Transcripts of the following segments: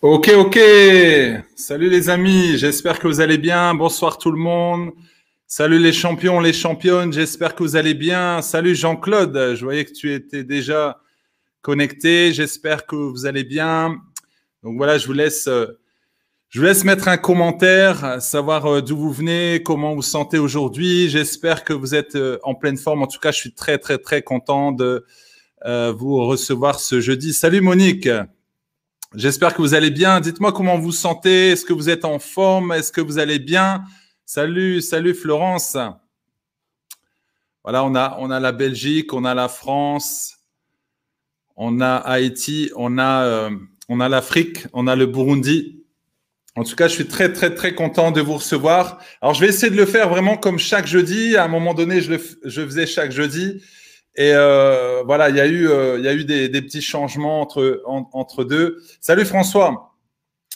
Ok, ok. Salut les amis, j'espère que vous allez bien. Bonsoir tout le monde. Salut les champions, les championnes, j'espère que vous allez bien. Salut Jean-Claude, je voyais que tu étais déjà connecté. J'espère que vous allez bien. Donc voilà, je vous laisse, euh, je vous laisse mettre un commentaire, savoir euh, d'où vous venez, comment vous sentez aujourd'hui. J'espère que vous êtes euh, en pleine forme. En tout cas, je suis très, très, très content de vous recevoir ce jeudi. Salut Monique. J'espère que vous allez bien. Dites-moi comment vous sentez. Est-ce que vous êtes en forme? Est-ce que vous allez bien? Salut, salut Florence. Voilà, on a, on a la Belgique, on a la France, on a Haïti, on a, euh, on a l'Afrique, on a le Burundi. En tout cas, je suis très, très, très content de vous recevoir. Alors, je vais essayer de le faire vraiment comme chaque jeudi. À un moment donné, je le je faisais chaque jeudi. Et euh, voilà, il y a eu, euh, il y a eu des, petits changements entre, entre deux. Salut François.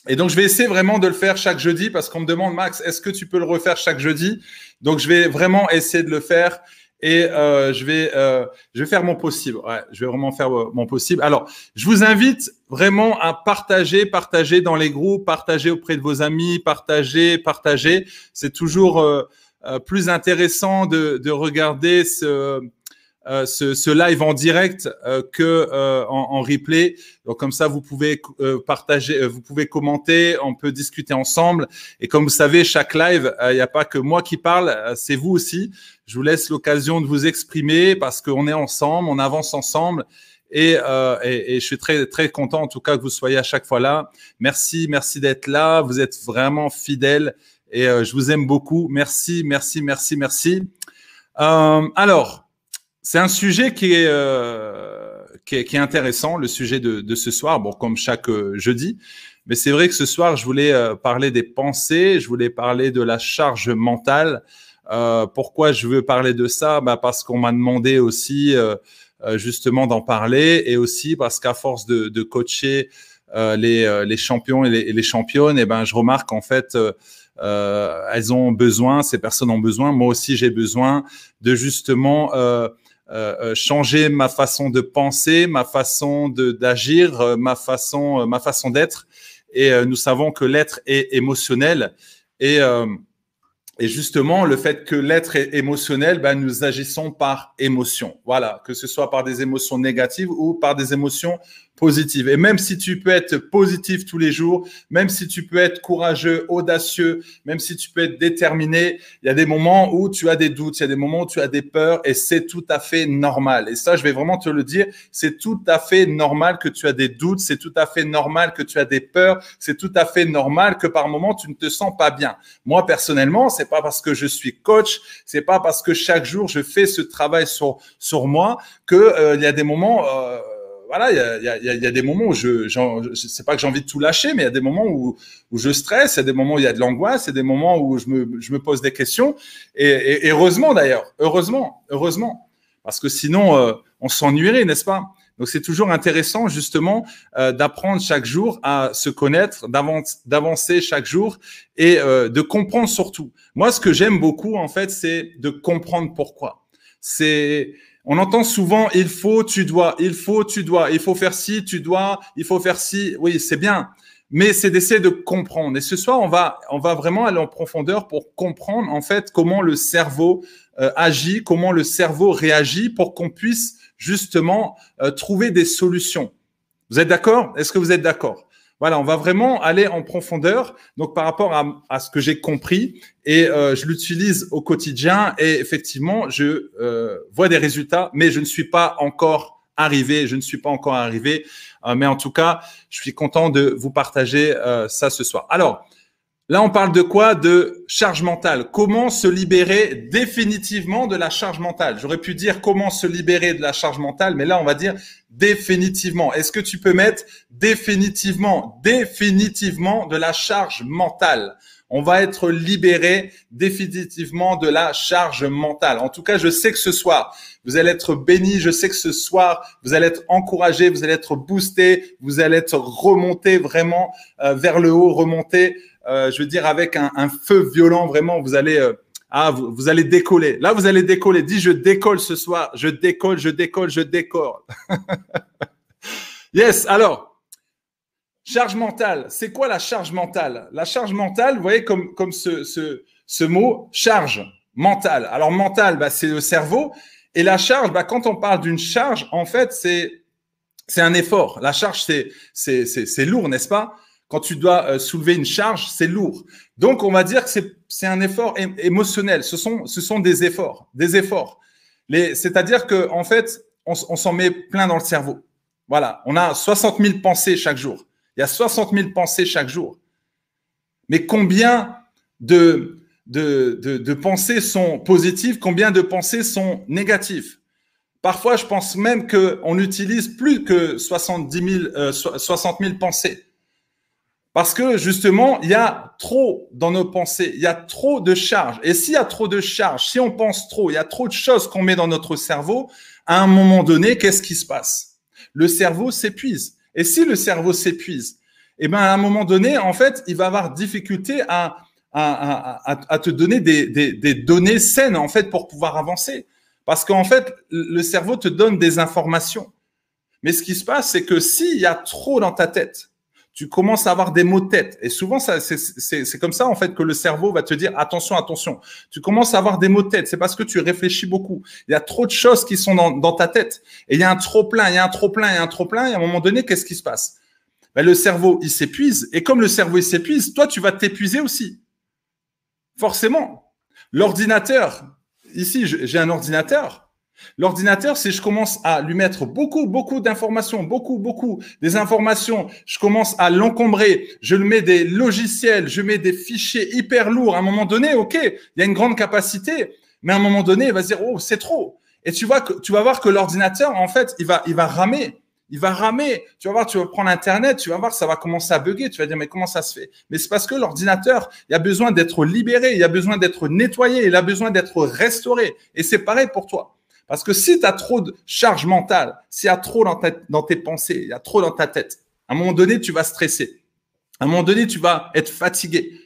Et donc, je vais essayer vraiment de le faire chaque jeudi parce qu'on me demande, Max, est-ce que tu peux le refaire chaque jeudi? Donc, je vais vraiment essayer de le faire et euh, je, vais, je vais faire mon possible. Ouais, je vais vraiment faire mon possible. Alors, je vous invite vraiment à partager, partager dans les groupes, partager auprès de vos amis, partager, partager. C'est toujours plus intéressant de, de regarder ce euh, ce, live en direct euh, que euh, en, replay. Donc comme ça, vous pouvez partager, vous pouvez commenter, on peut discuter ensemble. Et comme vous savez, chaque live, il n'y a pas que moi qui parle, c'est vous aussi. Je vous laisse l'occasion de vous exprimer parce qu'on est ensemble, on avance ensemble. Et, et, et, je suis très très content en tout cas que vous soyez à chaque fois là. Merci, merci d'être là. Vous êtes vraiment fidèles et je vous aime beaucoup. Merci, merci, merci, merci. alors, c'est un sujet qui est, euh, qui est, qui est intéressant, le sujet de, ce soir, bon, comme chaque euh, jeudi. Mais c'est vrai que ce soir, je voulais euh, parler des pensées, je voulais parler de la charge mentale. Pourquoi je veux parler de ça? Bah Parce qu'on m'a demandé aussi justement d'en parler et aussi parce qu'à force de, coacher les, les, champions et les, les championnes, et eh ben, je remarque en fait elles ont besoin, ces personnes ont besoin, moi aussi j'ai besoin de justement euh, euh, changer ma façon de penser, ma façon d'agir, euh, ma façon, ma façon d'être. Et nous savons que l'être est émotionnel. Et, et justement, le fait que l'être est émotionnel, ben, nous agissons par émotion. Voilà, que ce soit par des émotions négatives ou par des émotions positive. Et même si tu peux être positif tous les jours, même si tu peux être courageux, audacieux, même si tu peux être déterminé, il y a des moments où tu as des doutes, il y a des moments où tu as des peurs et c'est tout à fait normal. Et ça, je vais vraiment te le dire, c'est tout à fait normal que tu as des doutes, c'est tout à fait normal que tu as des peurs, c'est tout à fait normal que par moments tu ne te sens pas bien. Moi, personnellement, c'est pas parce que je suis coach, c'est pas parce que chaque jour je fais ce travail sur, sur moi que euh, il y a des moments euh, voilà, il y a, des moments où je, je sais pas que j'ai envie de tout lâcher, mais il y a des moments où, où je stresse, il y a des moments où il y a de l'angoisse, il y a des moments où je me, je me pose des questions. Et, et, heureusement d'ailleurs, heureusement, heureusement, parce que sinon euh, on s'ennuierait, n'est-ce pas? Donc c'est toujours intéressant justement euh, d'apprendre chaque jour à se connaître, d'avancer chaque jour et euh, de comprendre surtout. Moi, ce que j'aime beaucoup en fait, c'est de comprendre pourquoi. C'est on entend souvent il faut, tu dois, il faut, tu dois, il faut faire ci, tu dois, il faut faire ci. Oui, c'est bien, mais c'est d'essayer de comprendre. Et ce soir, on va, on va vraiment aller en profondeur pour comprendre en fait comment le cerveau euh, agit, comment le cerveau réagit, pour qu'on puisse justement euh, trouver des solutions. Vous êtes d'accord? Est-ce que vous êtes d'accord? Voilà, on va vraiment aller en profondeur. Donc, par rapport à, ce que j'ai compris, et euh, je l'utilise au quotidien, et effectivement, je euh, vois des résultats, mais je ne suis pas encore arrivé. Je ne suis pas encore arrivé, euh, mais en tout cas, je suis content de vous partager ça ce soir. Alors, Là, on parle de quoi? De charge mentale. Comment se libérer définitivement de la charge mentale? J'aurais pu dire comment se libérer de la charge mentale, mais là, on va dire définitivement. Est-ce que tu peux mettre définitivement, définitivement de la charge mentale? On va être libéré définitivement de la charge mentale. En tout cas, je sais que ce soir, vous allez être béni. Je sais que ce soir, vous allez être encouragé, vous allez être boosté, vous allez être remonté vraiment euh, vers le haut, remonté euh, je veux dire, avec un, feu violent, vraiment, vous allez, euh, ah, vous, allez décoller. Là, vous allez décoller. Dis, je décolle ce soir. Je décolle, je décolle, je décolle. yes. Alors, Charge mentale. C'est quoi la charge mentale? La charge mentale, vous voyez comme, comme ce, ce, ce mot, charge mentale. Alors, mentale, bah, c'est le cerveau. Et la charge, bah, quand on parle d'une charge, en fait, c'est, c'est un effort. La charge, c'est, c'est, c'est, lourd, n'est-ce pas? Quand tu dois euh, soulever une charge, c'est lourd. Donc, on va dire que c'est, c'est un effort émotionnel. Ce sont, ce sont des efforts, des efforts. C'est-à-dire que, en fait, on, on s'en met plein dans le cerveau. Voilà, on a 60 000 pensées chaque jour. Il y a 60 000 pensées chaque jour. Mais combien de, pensées sont positives, combien de pensées sont négatives? Parfois, je pense même qu'on utilise plus que 70 000, 60 000 pensées. Parce que justement, il y a trop dans nos pensées, il y a trop de charges. Et s'il y a trop de charges, si on pense trop, il y a trop de choses qu'on met dans notre cerveau, à un moment donné, qu'est-ce qui se passe? Le cerveau s'épuise. Et si le cerveau s'épuise, eh ben, à un moment donné, en fait, il va avoir difficulté à, te donner des, des, des, données saines, en fait, pour pouvoir avancer. Parce qu'en fait, le cerveau te donne des informations. Mais ce qui se passe, c'est que s'il y a trop dans ta tête, tu commences à avoir des maux de tête. Et souvent, c'est comme ça, en fait, que le cerveau va te dire, attention, attention. Tu commences à avoir des maux de tête. C'est parce que tu réfléchis beaucoup. Il y a trop de choses qui sont dans, dans ta tête. Et il y a un trop plein, il y a un trop plein, il y a un trop plein. Et à un moment donné, qu'est-ce qui se passe? Ben, le cerveau, il s'épuise. Et comme le cerveau, il s'épuise, toi, tu vas t'épuiser aussi. Forcément. L'ordinateur, ici, j'ai un ordinateur. L'ordinateur, c'est je commence à lui mettre beaucoup, beaucoup d'informations, beaucoup, beaucoup des informations. Je commence à l'encombrer. Je lui mets des logiciels, je mets des fichiers hyper lourds. À un moment donné, OK, il y a une grande capacité, mais à un moment donné, il va se dire, oh, c'est trop. Et tu vois que, tu vas voir que l'ordinateur, en fait, il va, il va ramer. Il va ramer. Tu vas voir, tu vas prendre Internet, tu vas voir, ça va commencer à bugger. Tu vas dire, mais comment ça se fait? Mais c'est parce que l'ordinateur, il a besoin d'être libéré, il a besoin d'être nettoyé, il a besoin d'être restauré. Et c'est pareil pour toi. Parce que si tu as trop de charge mentale, s'il y a trop dans, tes pensées, il y a trop dans ta tête, à un moment donné, tu vas stresser. À un moment donné, tu vas être fatigué.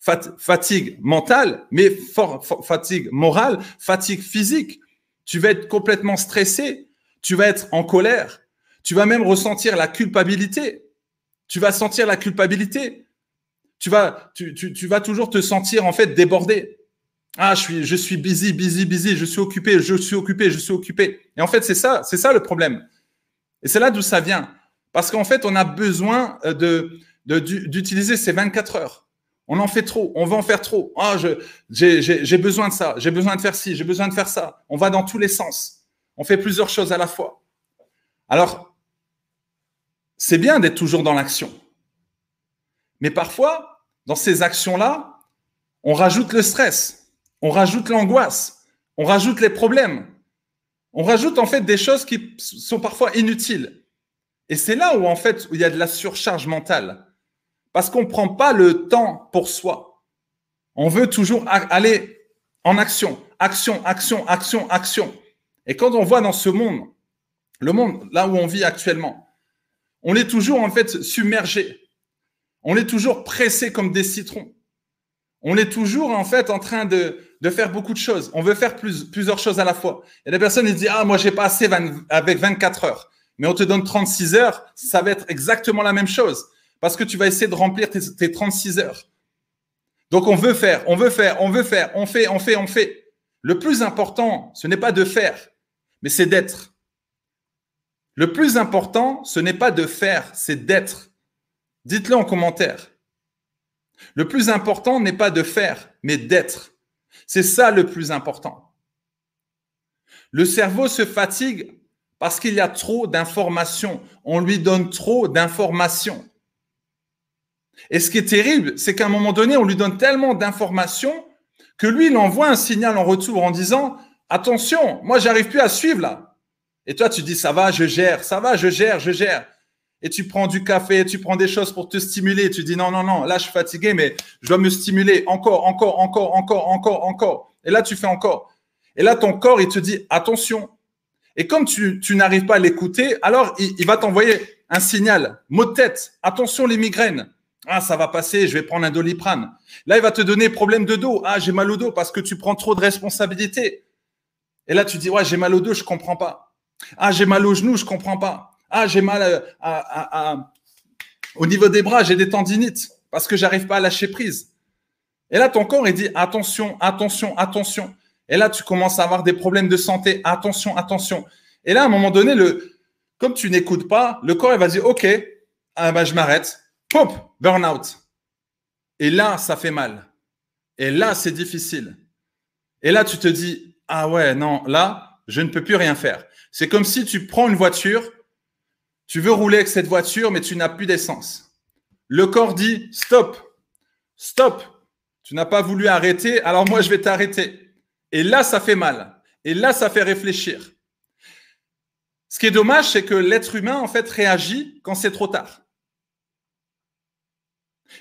fatigue mentale, mais fatigue morale, fatigue physique. Tu vas être complètement stressé. Tu vas être en colère. Tu vas même ressentir la culpabilité. Tu vas sentir la culpabilité. Tu vas, tu vas toujours te sentir en fait débordé. Ah, je suis, je suis busy, busy, busy, je suis occupé, je suis occupé, je suis occupé. Et en fait, c'est ça, c'est ça le problème. Et c'est là d'où ça vient. Parce qu'en fait, on a besoin euh, de, d'utiliser ces 24 heures. On en fait trop, on va en faire trop. Ah, j'ai besoin de ça, j'ai besoin de faire ci, j'ai besoin de faire ça. On va dans tous les sens. On fait plusieurs choses à la fois. Alors, c'est bien d'être toujours dans l'action. Mais parfois, dans ces actions-là, on rajoute le stress on rajoute l'angoisse, on rajoute les problèmes, on rajoute en fait des choses qui sont parfois inutiles. Et c'est là où en fait il y a de la surcharge mentale, parce qu'on ne prend pas le temps pour soi. On veut toujours aller en action, action, action, action, action. Et quand on voit dans ce monde, le monde là où on vit actuellement, on est toujours en fait submergé. On est toujours pressé comme des citrons. On est toujours en fait en train de, de faire beaucoup de choses. On veut faire plusieurs choses à la fois. Il y a des personnes qui disent ah moi j'ai pas assez avec 24 heures, mais on te donne 36 heures, ça va être exactement la même chose parce que tu vas essayer de remplir tes, tes 36 heures. Donc on veut faire, on veut faire, on veut faire, on fait, on fait, on fait. Le plus important, ce n'est pas de faire, mais c'est d'être. Le plus important, ce n'est pas de faire, c'est d'être. Dites-le en commentaire. Le plus important n'est pas de faire, mais d'être. C'est ça le plus important. Le cerveau se fatigue parce qu'il y a trop d'informations. On lui donne trop d'informations. Et ce qui est terrible, c'est qu'à un moment donné, on lui donne tellement d'informations que lui, il envoie un signal en retour en disant, attention, moi, j'arrive plus à suivre là. Et toi, tu dis, ça va, je gère, ça va, je gère, je gère. Et tu prends du café, tu prends des choses pour te stimuler. Tu dis, non, non, non, là, je suis fatigué, mais je dois me stimuler encore, encore, encore, encore, encore, encore. Et là, tu fais encore. Et là, ton corps, il te dit, attention. Et comme tu, n'arrives pas à l'écouter, alors il, va t'envoyer un signal, mot de tête, attention les migraines. Ah, ça va passer, je vais prendre un doliprane. Là, il va te donner problème de dos. Ah, j'ai mal au dos parce que tu prends trop de responsabilités. Et là, tu dis, ouais, j'ai mal au dos, je comprends pas. Ah, j'ai mal au genou, je comprends pas. Ah, j'ai mal Au niveau des bras, j'ai des tendinites parce que j'arrive pas à lâcher prise. Et là, ton corps, il dit attention, attention, attention. Et là, tu commences à avoir des problèmes de santé. Attention, attention. Et là, à un moment donné, comme tu n'écoutes pas, le corps, il va dire, OK, ah ben, je m'arrête. Pop, burn-out. Et là, ça fait mal. Et là, c'est difficile. Et là, tu te dis, ah ouais, non, là, je ne peux plus rien faire. C'est comme si tu prends une voiture, tu veux rouler avec cette voiture, mais tu n'as plus d'essence. Le corps dit, stop, stop, tu n'as pas voulu arrêter, alors moi, je vais t'arrêter. Et là, ça fait mal. Et là, ça fait réfléchir. Ce qui est dommage, c'est que l'être humain, en fait, réagit quand c'est trop tard.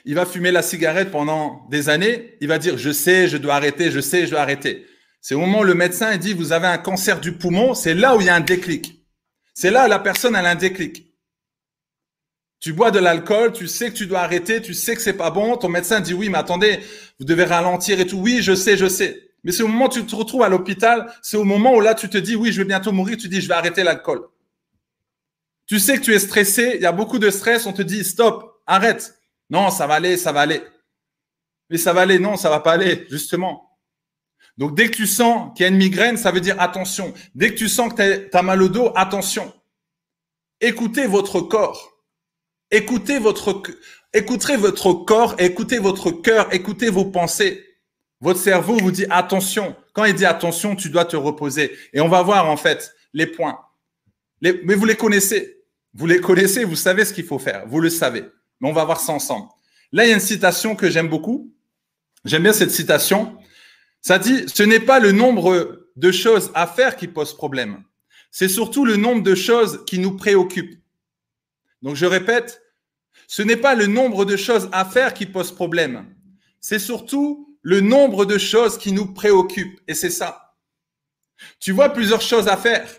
Il va fumer la cigarette pendant des années. Il va dire, je sais, je dois arrêter, je sais, je dois arrêter. C'est au moment où le médecin dit, vous avez un cancer du poumon. C'est là où il y a un déclic. C'est là la personne a un déclic. Tu bois de l'alcool, tu sais que tu dois arrêter, tu sais que c'est pas bon. Ton médecin dit oui, mais attendez, vous devez ralentir et tout. Oui, je sais, je sais. Mais c'est au moment où tu te retrouves à l'hôpital, c'est au moment où là tu te dis oui, je vais bientôt mourir, tu dis je vais arrêter l'alcool. Tu sais que tu es stressé, il y a beaucoup de stress, on te dit stop, arrête. Non, ça va aller, ça va aller. Mais ça va aller, non, ça va pas aller, justement. Donc, dès que tu sens qu'il y a une migraine, ça veut dire attention. Dès que tu sens que tu as mal au dos, attention. Écoutez votre corps. Écoutez votre, écoutez votre corps, écoutez votre cœur, écoutez vos pensées. Votre cerveau vous dit attention. Quand il dit attention, tu dois te reposer. Et on va voir en fait les points. mais vous les connaissez. Vous les connaissez, vous savez ce qu'il faut faire. Vous le savez. Mais on va voir ça ensemble. Là, il y a une citation que j'aime beaucoup. J'aime bien cette citation. Ça dit, ce n'est pas le nombre de choses à faire qui pose problème. C'est surtout le nombre de choses qui nous préoccupent. Donc, je répète, ce n'est pas le nombre de choses à faire qui pose problème. C'est surtout le nombre de choses qui nous préoccupent. Et c'est ça. Tu vois plusieurs choses à faire.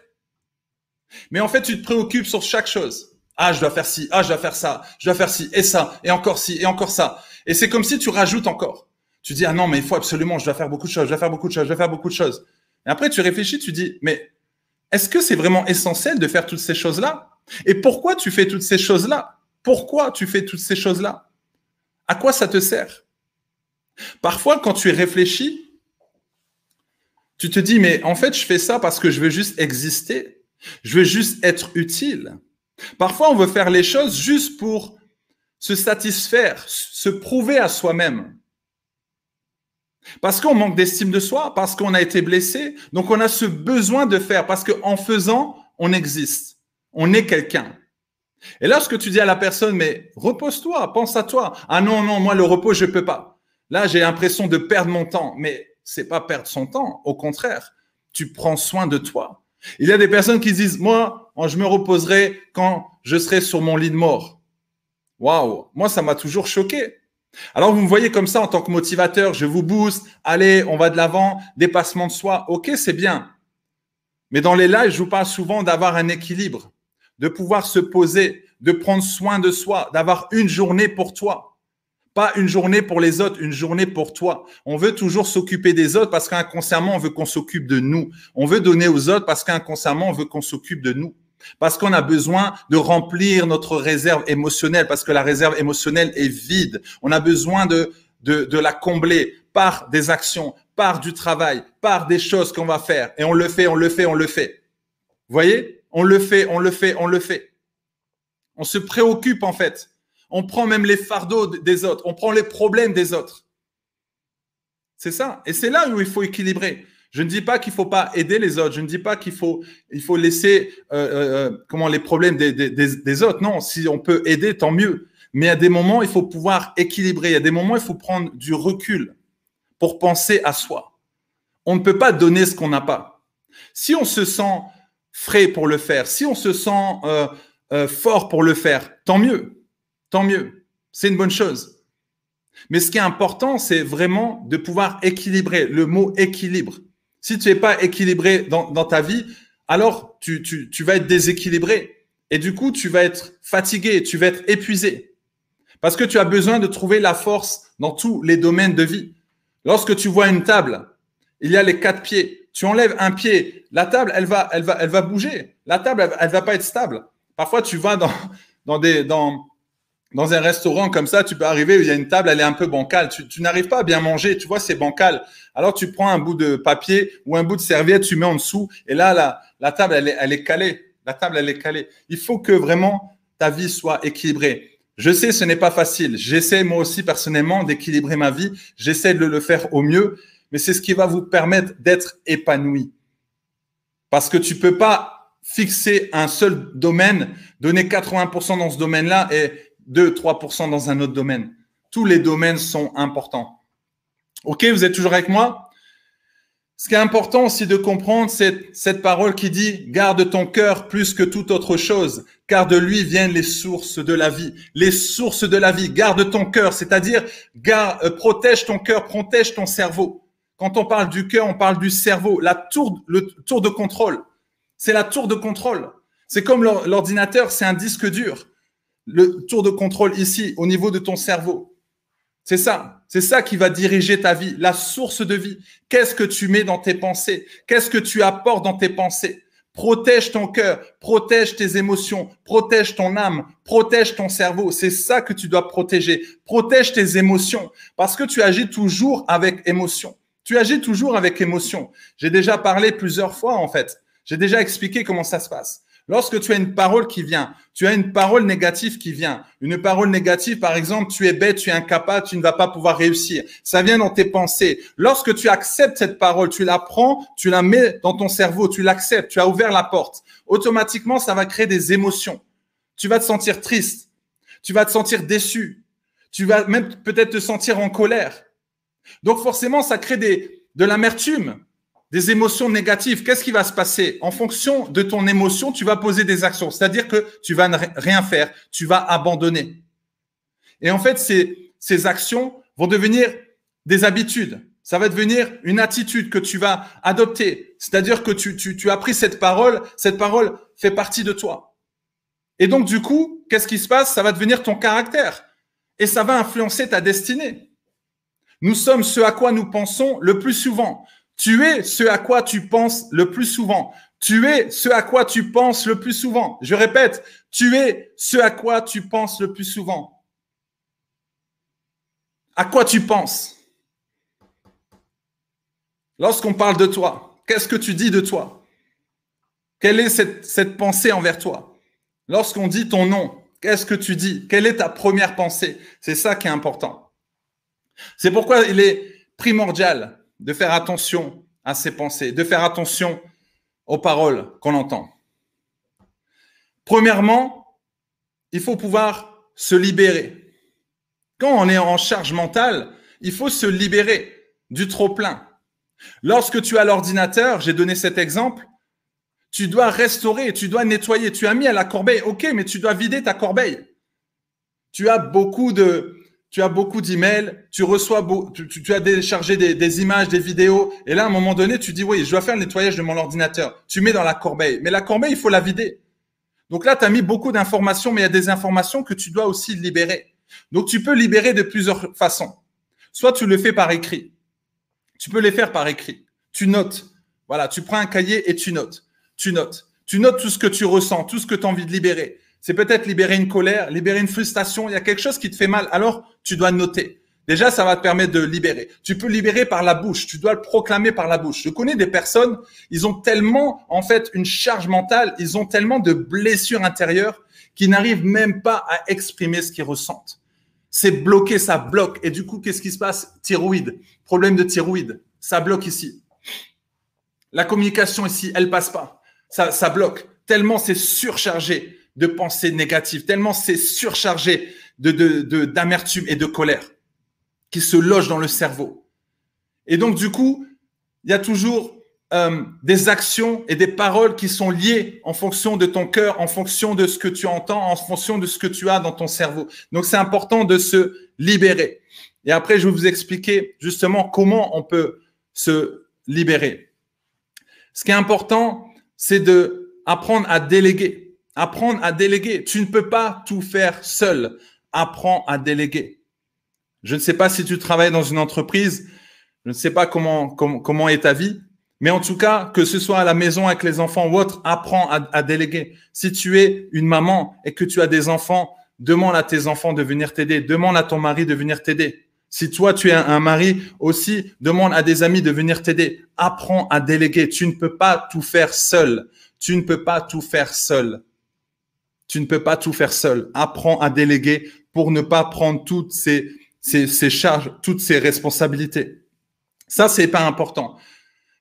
Mais en fait, tu te préoccupes sur chaque chose. Ah, je dois faire ci, ah, je dois faire ça, je dois faire ci, et ça, et encore ci, et encore ça. Et c'est comme si tu rajoutes encore. Tu dis, ah non, mais il faut absolument, je dois faire beaucoup de choses, je dois faire beaucoup de choses, je dois faire beaucoup de choses. Et après, tu réfléchis, tu dis, mais est-ce que c'est vraiment essentiel de faire toutes ces choses-là? Et pourquoi tu fais toutes ces choses-là? Pourquoi tu fais toutes ces choses-là? À quoi ça te sert? Parfois, quand tu réfléchis, tu te dis, mais en fait, je fais ça parce que je veux juste exister. Je veux juste être utile. Parfois, on veut faire les choses juste pour se satisfaire, se prouver à soi-même. Parce qu'on manque d'estime de soi, parce qu'on a été blessé, donc on a ce besoin de faire, parce qu'en faisant, on existe, on est quelqu'un. Et lorsque tu dis à la personne, mais repose-toi, pense à toi. Ah non, non, moi le repos, je peux pas. Là, j'ai l'impression de perdre mon temps, mais c'est pas perdre son temps. Au contraire, tu prends soin de toi. Il y a des personnes qui disent, moi, je me reposerai quand je serai sur mon lit de mort. Waouh, moi, ça m'a toujours choqué. Alors, vous me voyez comme ça en tant que motivateur, je vous booste, allez, on va de l'avant, dépassement de soi. Ok, c'est bien. Mais dans les lives, je vous parle souvent d'avoir un équilibre, de pouvoir se poser, de prendre soin de soi, d'avoir une journée pour toi. Pas une journée pour les autres, une journée pour toi. On veut toujours s'occuper des autres parce qu'inconsciemment, on veut qu'on s'occupe de nous. On veut donner aux autres parce qu'inconsciemment, on veut qu'on s'occupe de nous. Parce qu'on a besoin de remplir notre réserve émotionnelle, parce que la réserve émotionnelle est vide. On a besoin de, la combler par des actions, par du travail, par des choses qu'on va faire. Et on le fait, on le fait, on le fait. Vous voyez? On le fait, on le fait, on le fait. On se préoccupe en fait on prend même les fardeaux des autres. On prend les problèmes des autres. C'est ça. Et c'est là où il faut équilibrer. Je ne dis pas qu'il ne faut pas aider les autres. Je ne dis pas qu'il faut, laisser euh, euh, euh, comment les problèmes des, autres. Non, si on peut aider, tant mieux. Mais à des moments, il faut pouvoir équilibrer. À des moments, il faut prendre du recul pour penser à soi. On ne peut pas donner ce qu'on n'a pas. Si on se sent frais pour le faire, si on se sent fort pour le faire, tant mieux tant mieux. C'est une bonne chose. Mais ce qui est important, c'est vraiment de pouvoir équilibrer le mot équilibre. Si tu n'es pas équilibré dans, ta vie, alors tu, vas être déséquilibré. Et du coup, tu vas être fatigué, tu vas être épuisé. Parce que tu as besoin de trouver la force dans tous les domaines de vie. Lorsque tu vois une table, il y a les quatre pieds. Tu enlèves un pied, la table, elle va, bouger. La table, elle, elle va pas être stable. Parfois, tu vas dans, des, dans un restaurant comme ça, tu peux arriver, il y a une table, elle est un peu bancale. Tu, n'arrives pas à bien manger, tu vois, c'est bancal. Alors tu prends un bout de papier ou un bout de serviette, tu mets en dessous, et là, la, table, elle est, elle est calée. La table, elle est calée. Il faut que vraiment ta vie soit équilibrée. Je sais, ce n'est pas facile. J'essaie moi aussi personnellement d'équilibrer ma vie. J'essaie de le faire au mieux, mais c'est ce qui va vous permettre d'être épanoui. Parce que tu peux pas fixer un seul domaine, donner 80% dans ce domaine-là et 2-3% dans un autre domaine. Tous les domaines sont importants. OK, vous êtes toujours avec moi? Ce qui est important aussi de comprendre, c'est cette parole qui dit « Garde ton cœur plus que toute autre chose, car de lui viennent les sources de la vie. » Les sources de la vie, garde ton cœur, c'est-à-dire euh, protège ton cœur, protège ton cerveau. Quand on parle du cœur, on parle du cerveau. La le tour de contrôle, c'est la tour de contrôle. C'est comme l'ordinateur, c'est un disque dur le tour de contrôle ici, au niveau de ton cerveau. C'est ça. C'est ça qui va diriger ta vie, la source de vie. Qu'est-ce que tu mets dans tes pensées? Qu'est-ce que tu apportes dans tes pensées? Protège ton cœur, protège tes émotions, protège ton âme, protège ton cerveau. C'est ça que tu dois protéger. Protège tes émotions parce que tu agis toujours avec émotion. Tu agis toujours avec émotion. J'ai déjà parlé plusieurs fois en fait. J'ai déjà expliqué comment ça se passe. Lorsque tu as une parole qui vient, tu as une parole négative qui vient. Une parole négative, par exemple, tu es bête, tu es incapable, tu ne vas pas pouvoir réussir. Ça vient dans tes pensées. Lorsque tu acceptes cette parole, tu la prends, tu la mets dans ton cerveau, tu l'acceptes, tu as ouvert la porte. Automatiquement, ça va créer des émotions. Tu vas te sentir triste. Tu vas te sentir déçu. Tu vas même peut-être te sentir en colère. Donc forcément, ça crée des, de l'amertume des émotions négatives, qu'est-ce qui va se passer? En fonction de ton émotion, tu vas poser des actions. C'est-à-dire que tu vas rien faire, tu vas abandonner. Et en fait, ces, ces actions vont devenir des habitudes. Ça va devenir une attitude que tu vas adopter. C'est-à-dire que tu, tu, tu as pris cette parole, cette parole fait partie de toi. Et donc, du coup, qu'est-ce qui se passe? Ça va devenir ton caractère. Et ça va influencer ta destinée. Nous sommes ce à quoi nous pensons le plus souvent. Tu es ce à quoi tu penses le plus souvent. Tu es ce à quoi tu penses le plus souvent. Je répète, tu es ce à quoi tu penses le plus souvent. À quoi tu penses? Lorsqu'on parle de toi, qu'est-ce que tu dis de toi? Quelle est cette, cette pensée envers toi? Lorsqu'on dit ton nom, qu'est-ce que tu dis? Quelle est ta première pensée? C'est ça qui est important. C'est pourquoi il est primordial de faire attention à ses pensées, de faire attention aux paroles qu'on entend. Premièrement, il faut pouvoir se libérer. Quand on est en charge mentale, il faut se libérer du trop-plein. Lorsque tu as l'ordinateur, j'ai donné cet exemple, tu dois restaurer, tu dois nettoyer. Tu as mis à la corbeille, ok, mais tu dois vider ta corbeille. Tu as beaucoup de, tu as beaucoup d'emails, tu reçois, tu, tu, as déchargé des, des, images, des vidéos, et là, à un moment donné, tu dis, oui, je dois faire le nettoyage de mon ordinateur. Tu mets dans la corbeille. Mais la corbeille, il faut la vider. Donc là, tu as mis beaucoup d'informations, mais il y a des informations que tu dois aussi libérer. Donc, tu peux libérer de plusieurs façons. Soit tu le fais par écrit. Tu peux les faire par écrit. Tu notes. Voilà, tu prends un cahier et tu notes. Tu notes. Tu notes tout ce que tu ressens, tout ce que tu as envie de libérer. C'est peut-être libérer une colère, libérer une frustration. Il y a quelque chose qui te fait mal. Alors, tu dois noter. Déjà, ça va te permettre de libérer. Tu peux libérer par la bouche. Tu dois le proclamer par la bouche. Je connais des personnes, ils ont tellement, en fait, une charge mentale, ils ont tellement de blessures intérieures qu'ils n'arrivent même pas à exprimer ce qu'ils ressentent. C'est bloqué, ça bloque. Et du coup, qu'est-ce qui se passe? Thyroïde. Problème de thyroïde. Ça bloque ici. La communication ici, elle passe pas. Ça, ça bloque. Tellement c'est surchargé de pensées négatives, tellement c'est surchargé d'amertume et de colère qui se loge dans le cerveau. Et donc, du coup, il y a toujours euh, des actions et des paroles qui sont liées en fonction de ton cœur, en fonction de ce que tu entends, en fonction de ce que tu as dans ton cerveau. Donc, c'est important de se libérer. Et après, je vais vous expliquer justement comment on peut se libérer. Ce qui est important, c'est de apprendre à déléguer. Apprendre à déléguer. Tu ne peux pas tout faire seul. Apprends à déléguer. Je ne sais pas si tu travailles dans une entreprise. Je ne sais pas comment, comment, est ta vie. Mais en tout cas, que ce soit à la maison avec les enfants ou autre, apprends à, à déléguer. Si tu es une maman et que tu as des enfants demande à tes enfants de venir t'aider. Demande à ton mari de venir t'aider. Si toi, tu es un mari aussi, demande à des amis de venir t'aider. Apprends à déléguer. Tu ne peux pas tout faire seul. Tu ne peux pas tout faire seul. Tu ne peux pas tout faire seul. Apprends à déléguer pour ne pas prendre toutes ces, charges, toutes ces responsabilités. Ça, c'est pas important.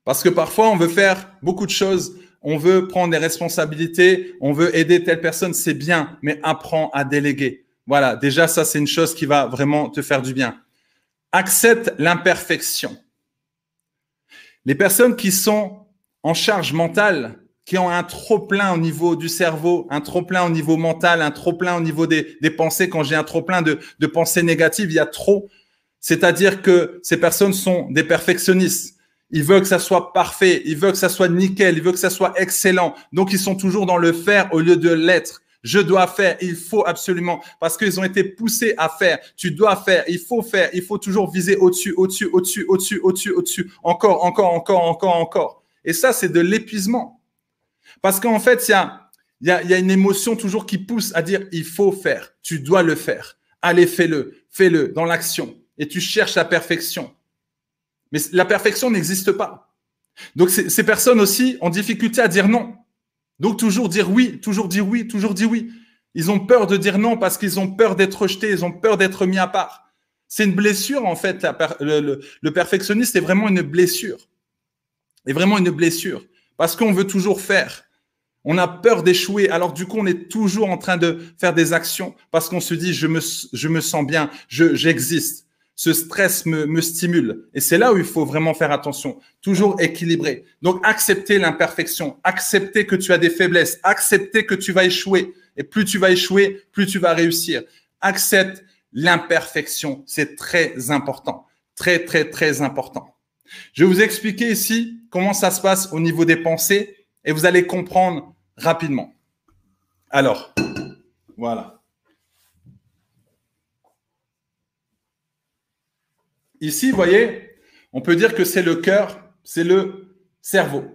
Parce que parfois, on veut faire beaucoup de choses. On veut prendre des responsabilités. On veut aider telle personne. C'est bien, mais apprends à déléguer. Voilà. Déjà, ça, c'est une chose qui va vraiment te faire du bien accepte l'imperfection. Les personnes qui sont en charge mentale, qui ont un trop-plein au niveau du cerveau, un trop-plein au niveau mental, un trop-plein au niveau des, pensées, quand j'ai un trop-plein de, de pensées négatives, il y a trop. C'est-à-dire que ces personnes sont des perfectionnistes. Ils veulent que ça soit parfait, ils veulent que ça soit nickel, ils veulent que ça soit excellent. Donc, ils sont toujours dans le faire au lieu de l'être. Je dois faire, il faut absolument, parce qu'ils ont été poussés à faire. Tu dois faire, il faut faire, il faut toujours viser au-dessus, au-dessus, au-dessus, au-dessus, au-dessus, au-dessus, encore, encore, encore, encore, encore. Et ça, c'est de l'épuisement. Parce qu'en fait, il y a, une émotion toujours qui pousse à dire, il faut faire, tu dois le faire. Allez, fais-le, fais-le dans l'action. Et tu cherches la perfection. Mais la perfection n'existe pas. Donc, ces personnes aussi ont difficulté à dire non. Donc toujours dire oui, toujours dire oui, toujours dire oui. Ils ont peur de dire non parce qu'ils ont peur d'être rejetés, ils ont peur d'être mis à part. C'est une blessure en fait. le, le, perfectionniste est vraiment une blessure. est vraiment une blessure parce qu'on veut toujours faire. On a peur d'échouer. Alors du coup, on est toujours en train de faire des actions parce qu'on se dit je me sens bien, je j'existe ce stress me, me stimule. Et c'est là où il faut vraiment faire attention, toujours équilibré. Donc, accepter l'imperfection, accepter que tu as des faiblesses, accepter que tu vas échouer. Et plus tu vas échouer, plus tu vas réussir. Accepte l'imperfection. C'est très important. Très, très, très important. Je vais vous expliquer ici comment ça se passe au niveau des pensées et vous allez comprendre rapidement. Alors, voilà. Ici, vous voyez, on peut dire que c'est le cœur, c'est le cerveau.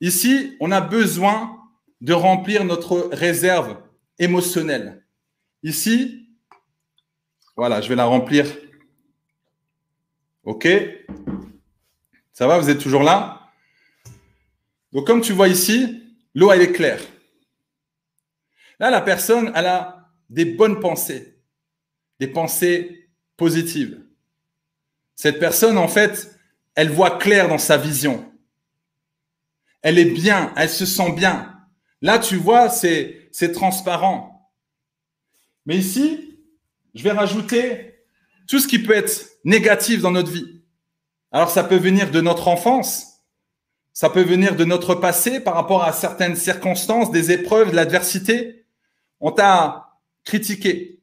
Ici, on a besoin de remplir notre réserve émotionnelle. Ici, voilà, je vais la remplir. OK Ça va, vous êtes toujours là? Donc, comme tu vois ici, l'eau, elle est claire. Là, la personne, elle a des bonnes pensées, des pensées positives. Cette personne, en fait, elle voit clair dans sa vision. Elle est bien, elle se sent bien. Là, tu vois, c'est, c'est transparent. Mais ici, je vais rajouter tout ce qui peut être négatif dans notre vie. Alors, ça peut venir de notre enfance, ça peut venir de notre passé par rapport à certaines circonstances, des épreuves, de l'adversité. On t'a critiqué.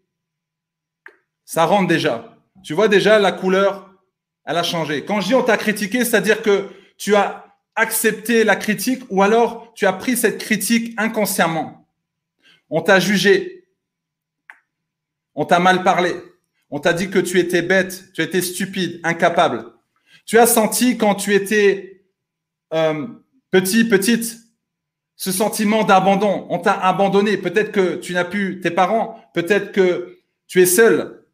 Ça rentre déjà. Tu vois déjà la couleur elle a changé. Quand je dis on t'a critiqué, c'est-à-dire que tu as accepté la critique ou alors tu as pris cette critique inconsciemment. On t'a jugé. On t'a mal parlé. On t'a dit que tu étais bête, tu étais stupide, incapable. Tu as senti quand tu étais euh, petit, petite, ce sentiment d'abandon. On t'a abandonné. Peut-être que tu n'as plus tes parents. Peut-être que tu es seul.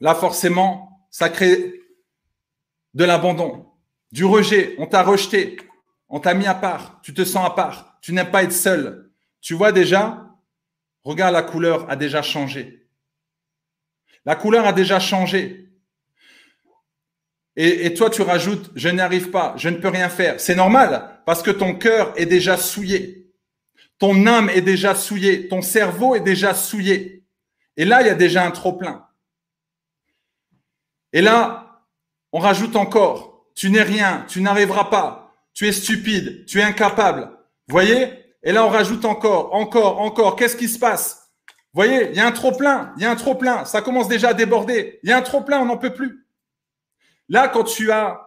Là, forcément, ça crée de l'abandon, du rejet, on t'a rejeté, on t'a mis à part, tu te sens à part, tu n'aimes pas être seul. Tu vois déjà, regarde, la couleur a déjà changé. La couleur a déjà changé. Et, toi, tu rajoutes, je n'y arrive pas, je ne peux rien faire. C'est normal, parce que ton cœur est déjà souillé. Ton âme est déjà souillée. Ton cerveau est déjà souillé. Et là, il y a déjà un trop plein. Et là, on rajoute encore, tu n'es rien, tu n'arriveras pas, tu es stupide, tu es incapable. Voyez? Et là, on rajoute encore, encore, encore. Qu'est-ce qui se passe? Voyez, il y a un trop plein, il y a un trop plein. Ça commence déjà à déborder. Il y a un trop plein, on n'en peut plus. Là, quand tu as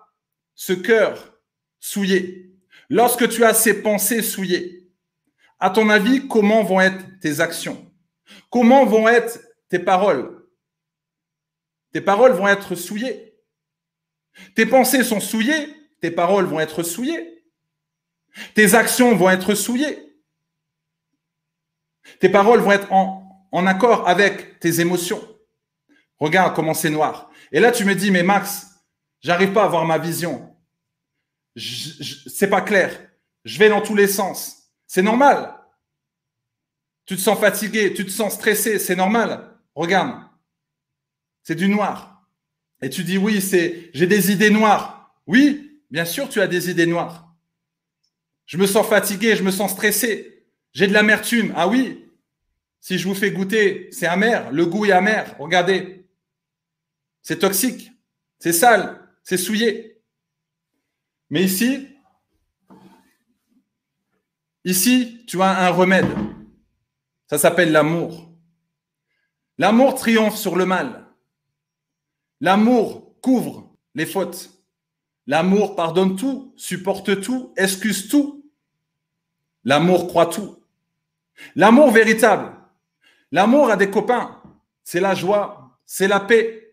ce cœur souillé, lorsque tu as ces pensées souillées, à ton avis, comment vont être tes actions? Comment vont être tes paroles? Tes paroles vont être souillées. Tes pensées sont souillées, tes paroles vont être souillées. Tes actions vont être souillées. Tes paroles vont être en accord avec tes émotions. Regarde comment c'est noir. Et là, tu me dis, mais Max, j'arrive pas à voir ma vision. C'est pas clair. Je vais dans tous les sens. C'est normal. Tu te sens fatigué, tu te sens stressé, c'est normal. Regarde. C'est du noir. Et tu dis, oui, c'est, j'ai des idées noires. Oui, bien sûr, tu as des idées noires. Je me sens fatigué, je me sens stressé. J'ai de l'amertume. Ah oui, si je vous fais goûter, c'est amer. Le goût est amer. Regardez. C'est toxique. C'est sale. C'est souillé. Mais ici, ici, tu as un remède. Ça s'appelle l'amour. L'amour triomphe sur le mal. L'amour couvre les fautes. L'amour pardonne tout, supporte tout, excuse tout. L'amour croit tout. L'amour véritable. L'amour a des copains. C'est la joie, c'est la paix.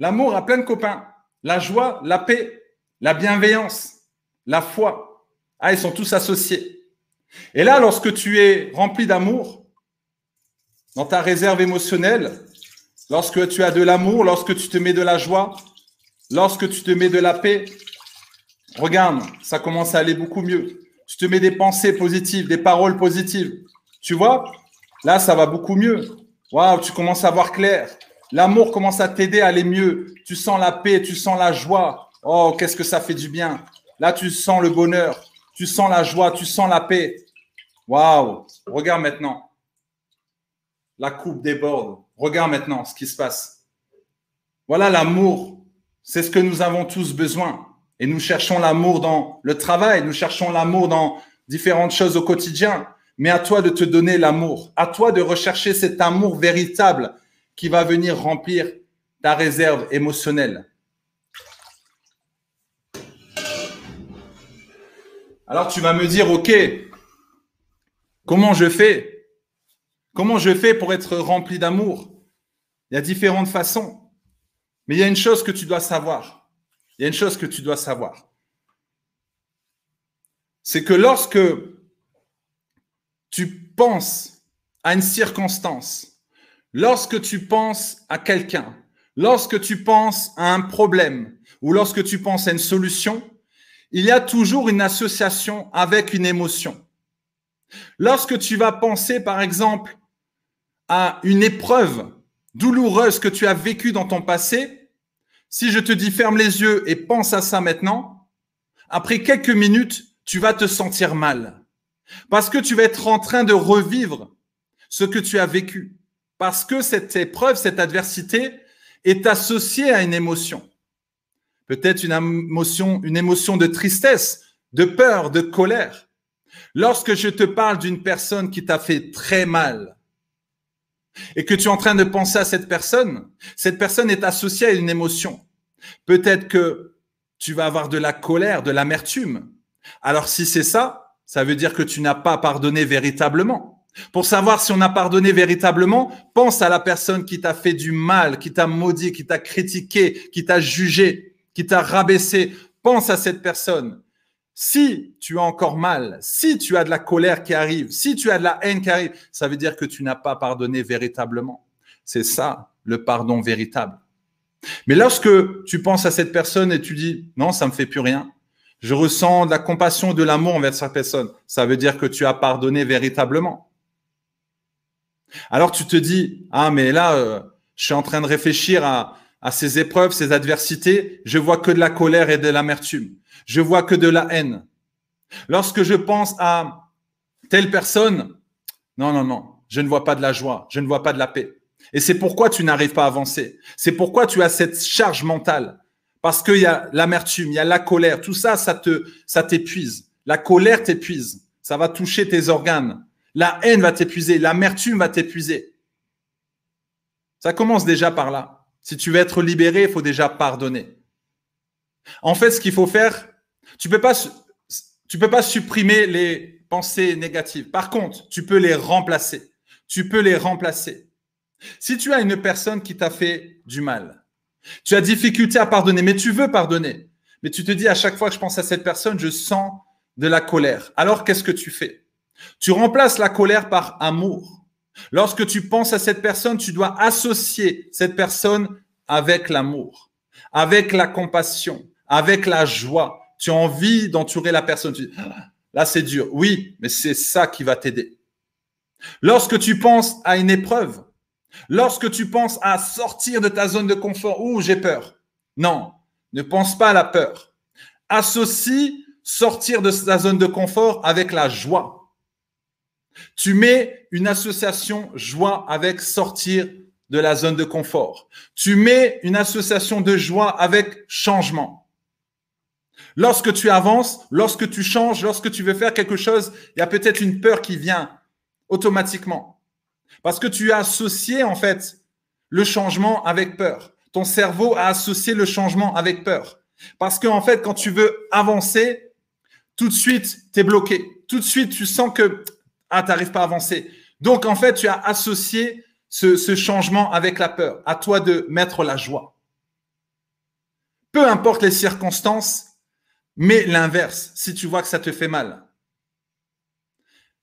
L'amour a plein de copains. La joie, la paix, la bienveillance, la foi. Ah, ils sont tous associés. Et là, lorsque tu es rempli d'amour, dans ta réserve émotionnelle, lorsque tu as de l'amour, lorsque tu te mets de la joie, lorsque tu te mets de la paix, regarde, ça commence à aller beaucoup mieux. Tu te mets des pensées positives, des paroles positives. Tu vois, là, ça va beaucoup mieux. Waouh, tu commences à voir clair. L'amour commence à t'aider à aller mieux. Tu sens la paix, tu sens la joie. Oh, qu'est-ce que ça fait du bien. Là, tu sens le bonheur, tu sens la joie, tu sens la paix. Waouh, regarde maintenant. La coupe déborde. Regarde maintenant ce qui se passe. Voilà l'amour. C'est ce que nous avons tous besoin. Et nous cherchons l'amour dans le travail, nous cherchons l'amour dans différentes choses au quotidien. Mais à toi de te donner l'amour, à toi de rechercher cet amour véritable qui va venir remplir ta réserve émotionnelle. Alors tu vas me dire, OK, comment je fais? Comment je fais pour être rempli d'amour? Il y a différentes façons. Mais il y a une chose que tu dois savoir. Il y a une chose que tu dois savoir. C'est que lorsque tu penses à une circonstance Lorsque tu penses à quelqu'un, lorsque tu penses à un problème ou lorsque tu penses à une solution, il y a toujours une association avec une émotion. Lorsque tu vas penser, par exemple, à une épreuve douloureuse que tu as vécue dans ton passé, si je te dis ferme les yeux et pense à ça maintenant, après quelques minutes, tu vas te sentir mal. Parce que tu vas être en train de revivre ce que tu as vécu. Parce que cette épreuve, cette adversité est associée à une émotion. Peut-être une émotion, une émotion de tristesse, de peur, de colère. Lorsque je te parle d'une personne qui t'a fait très mal et que tu es en train de penser à cette personne, cette personne est associée à une émotion. Peut-être que tu vas avoir de la colère, de l'amertume. Alors si c'est ça, ça veut dire que tu n'as pas pardonné véritablement. Pour savoir si on a pardonné véritablement, pense à la personne qui t'a fait du mal, qui t'a maudit, qui t'a critiqué, qui t'a jugé, qui t'a rabaissé. Pense à cette personne. Si tu as encore mal, si tu as de la colère qui arrive, si tu as de la haine qui arrive, ça veut dire que tu n'as pas pardonné véritablement. C'est ça, le pardon véritable. Mais lorsque tu penses à cette personne et tu dis, non, ça me fait plus rien, je ressens de la compassion, de l'amour envers cette personne, ça veut dire que tu as pardonné véritablement. Alors tu te dis, ah mais là, euh, je suis en train de réfléchir à, à ces épreuves, ces adversités, je vois que de la colère et de l'amertume. Je vois que de la haine. Lorsque je pense à telle personne, non, non, non, je ne vois pas de la joie, je ne vois pas de la paix. Et c'est pourquoi tu n'arrives pas à avancer. C'est pourquoi tu as cette charge mentale. Parce qu'il y a l'amertume, il y a la colère, tout ça, ça te, ça t'épuise. La colère t'épuise. Ça va toucher tes organes. La haine va t'épuiser, l'amertume va t'épuiser. Ça commence déjà par là. Si tu veux être libéré, il faut déjà pardonner. En fait, ce qu'il faut faire, tu peux peux pas supprimer les pensées négatives. Par contre, tu peux les remplacer. Tu peux les remplacer. Si tu as une personne qui t'a fait du mal, tu as difficulté à pardonner, mais tu veux pardonner, mais tu te dis à chaque fois que je pense à cette personne, je sens de la colère. Alors qu'est-ce que tu fais? Tu remplaces la colère par amour. Lorsque tu penses à cette personne, tu dois associer cette personne avec l'amour, avec la compassion, avec la joie. Tu as envie d'entourer la personne. Tu dis, ah, là, c'est dur. Oui, mais c'est ça qui va t'aider. Lorsque tu penses à une épreuve, lorsque tu penses à sortir de ta zone de confort, ou j'ai peur. Non, ne pense pas à la peur. Associe sortir de ta zone de confort avec la joie. Tu mets une association joie avec sortir de la zone de confort. Tu mets une association de joie avec changement. Lorsque tu avances, lorsque tu changes, lorsque tu veux faire quelque chose, il y a peut-être une peur qui vient automatiquement. Parce que tu as associé en fait le changement avec peur. Ton cerveau a associé le changement avec peur. Parce qu'en en fait, quand tu veux avancer, tout de suite, tu es bloqué. Tout de suite, tu sens que ah, tu n'arrives pas à avancer. Donc, en fait, tu as associé ce, ce changement avec la peur. À toi de mettre la joie. Peu importe les circonstances, mais l'inverse si tu vois que ça te fait mal.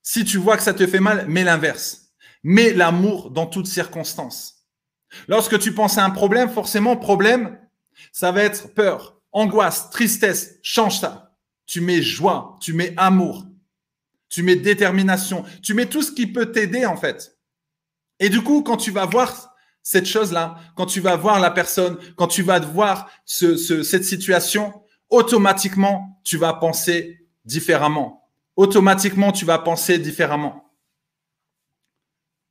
Si tu vois que ça te fait mal, mets l'inverse. Mets l'amour dans toutes circonstances. Lorsque tu penses à un problème, forcément, problème, ça va être peur, angoisse, tristesse. Change ça. Tu mets joie, tu mets amour, tu mets détermination, tu mets tout ce qui peut t'aider en fait. Et du coup, quand tu vas voir cette chose-là, quand tu vas voir la personne, quand tu vas voir ce, cette situation, automatiquement, tu vas penser différemment automatiquement, tu vas penser différemment.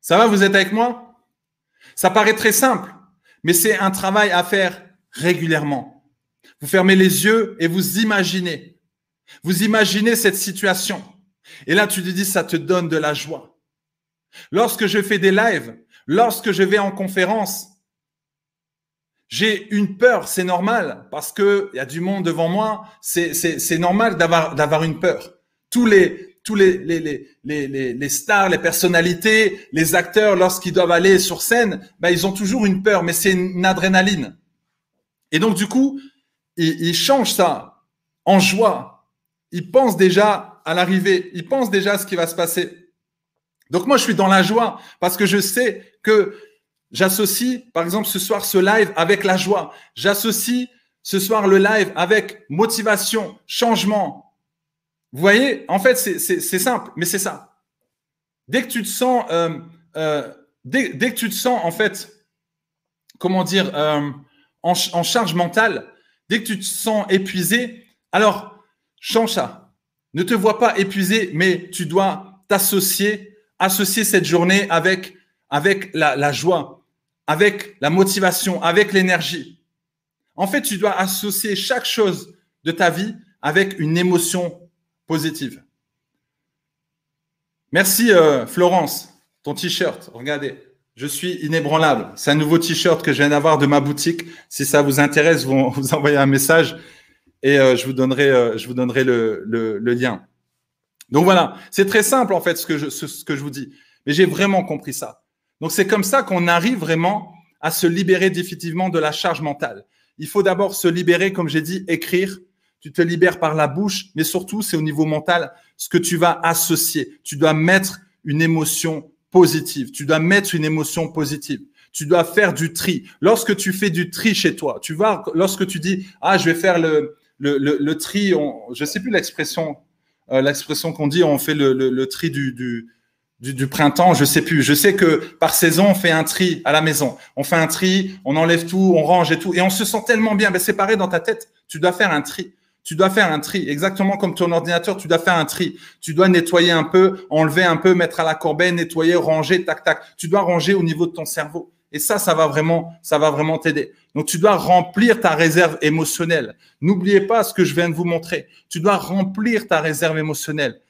Ça va, vous êtes avec moi? Ça paraît très simple, mais c'est un travail à faire régulièrement. Vous fermez les yeux et vous imaginez. Vous imaginez cette situation. Et là, tu te dis, ça te donne de la joie. Lorsque je fais des lives, lorsque je vais en conférence, j'ai une peur, c'est normal, parce qu'il y a du monde devant moi, c'est normal d'avoir une peur tous les tous les les, les, les, les stars, les personnalités, les acteurs, lorsqu'ils doivent aller sur scène, ben, ils ont toujours une peur, mais c'est une adrénaline. Et donc, du coup, ils, ils changent ça en joie. Ils pensent déjà à l'arrivée. Ils pensent déjà à ce qui va se passer. Donc, moi, je suis dans la joie parce que je sais que j'associe, par exemple, ce soir, ce live avec la joie. J'associe ce soir le live avec motivation, changement, vous voyez, en fait, c'est simple, mais c'est ça. Dès que tu te sens, euh, euh, dès, que tu te sens, en fait, comment dire, euh, en, charge mentale, dès que tu te sens épuisé, alors change ça. Ne te vois pas épuisé, mais tu dois t'associer, associer cette journée avec, avec la, joie, avec la motivation, avec l'énergie. En fait, tu dois associer chaque chose de ta vie avec une émotion positive. Merci euh, Florence, ton t-shirt. Regardez, je suis inébranlable. C'est un nouveau t-shirt que je viens d'avoir de ma boutique. Si ça vous intéresse, vous, vous envoyez un message et euh, je vous donnerai, euh, je vous donnerai le, le, le, lien. Donc voilà, c'est très simple en fait ce que je, ce, que je vous dis. Mais j'ai vraiment compris ça. Donc c'est comme ça qu'on arrive vraiment à se libérer définitivement de la charge mentale. Il faut d'abord se libérer, comme j'ai dit, écrire, tu te libères par la bouche, mais surtout, c'est au niveau mental ce que tu vas associer. Tu dois mettre une émotion positive. Tu dois mettre une émotion positive. Tu dois faire du tri. Lorsque tu fais du tri chez toi, tu vois, lorsque tu dis, ah, je vais faire le, le, tri, je sais plus l'expression, euh, l'expression qu'on dit, on fait le, tri du, printemps, je sais plus. Je sais que par saison, on fait un tri à la maison. On fait un tri, on enlève tout, on range et tout. Et on se sent tellement bien. Ben, c'est pareil dans ta tête. Tu dois faire un tri. Tu dois faire un tri, exactement comme ton ordinateur, tu dois faire un tri. Tu dois nettoyer un peu, enlever un peu, mettre à la corbeille, nettoyer, ranger, tac, tac. Tu dois ranger au niveau de ton cerveau. Et ça, ça va vraiment, ça va vraiment t'aider. Donc, tu dois remplir ta réserve émotionnelle. N'oubliez pas ce que je viens de vous montrer. Tu dois remplir ta réserve émotionnelle.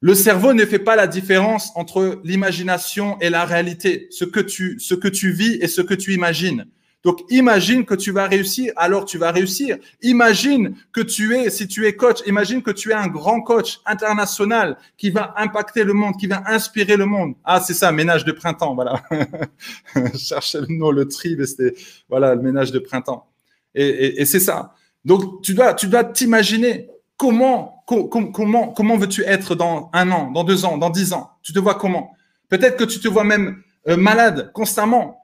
Le cerveau ne fait pas la différence entre l'imagination et la réalité. Ce que tu, ce que tu vis et ce que tu imagines. Donc, imagine que tu vas réussir, alors tu vas réussir. Imagine que tu es, si tu es coach, imagine que tu es un grand coach international qui va impacter le monde, qui va inspirer le monde. Ah, c'est ça, ménage de printemps, voilà. Cherchez le nom, le tri, mais c'était, voilà, le ménage de printemps. Et, c'est ça. Donc, tu dois, tu dois t'imaginer comment, comment, comment veux-tu être dans un an, dans deux ans, dans dix ans? Tu te vois comment? Peut-être que tu te vois même euh, malade constamment.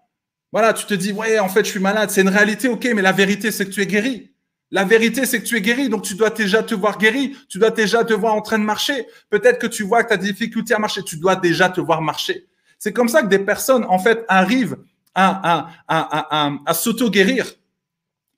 Voilà, tu te dis, ouais, en fait, je suis malade. C'est une réalité, ok, mais la vérité, c'est que tu es guéri. La vérité, c'est que tu es guéri, donc tu dois déjà te voir guéri, tu dois déjà te voir en train de marcher. Peut-être que tu vois que tu as des difficultés à marcher, tu dois déjà te voir marcher. C'est comme ça que des personnes, en fait, arrivent à, à, à, à s'auto-guérir.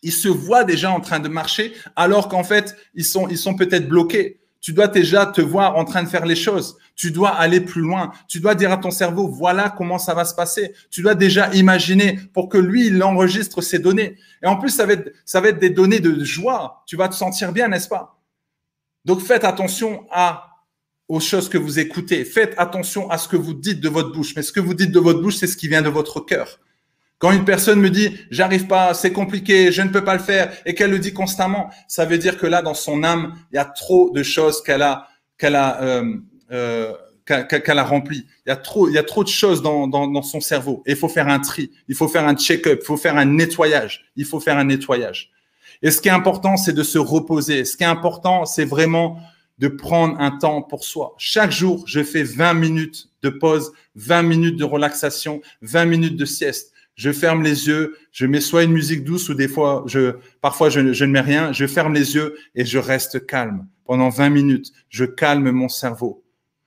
Ils se voient déjà en train de marcher, alors qu'en fait, ils sont peut-être bloqués. Tu dois déjà te voir en train de faire les choses. Tu dois aller plus loin. Tu dois dire à ton cerveau, voilà comment ça va se passer. Tu dois déjà imaginer pour que lui, il enregistre ses données. Et en plus, ça va être, ça va être des données de joie. Tu vas te sentir bien, n'est-ce pas? Donc, faites attention à aux choses que vous écoutez. Faites attention à ce que vous dites de votre bouche. Mais ce que vous dites de votre bouche, c'est ce qui vient de votre cœur. Quand une personne me dit j'arrive pas, c'est compliqué, je ne peux pas le faire, et qu'elle le dit constamment, ça veut dire que là, dans son âme, il y a trop de choses qu'elle a, qu'elle a, euh, euh, qu'elle a. Il y a trop, il y a trop de choses dans, dans, son cerveau. Il faut faire un tri, il faut faire un check-up, il faut faire un nettoyage, il faut faire un nettoyage. Et ce qui est important, c'est de se reposer. Ce qui est important, c'est vraiment de prendre un temps pour soi. Chaque jour, je fais 20 minutes de pause, 20 minutes de relaxation, 20 minutes de sieste je ferme les yeux, je mets soit une musique douce ou des fois, je, parfois je, ne mets rien, je ferme les yeux et je reste calme pendant 20 minutes. Je calme mon cerveau.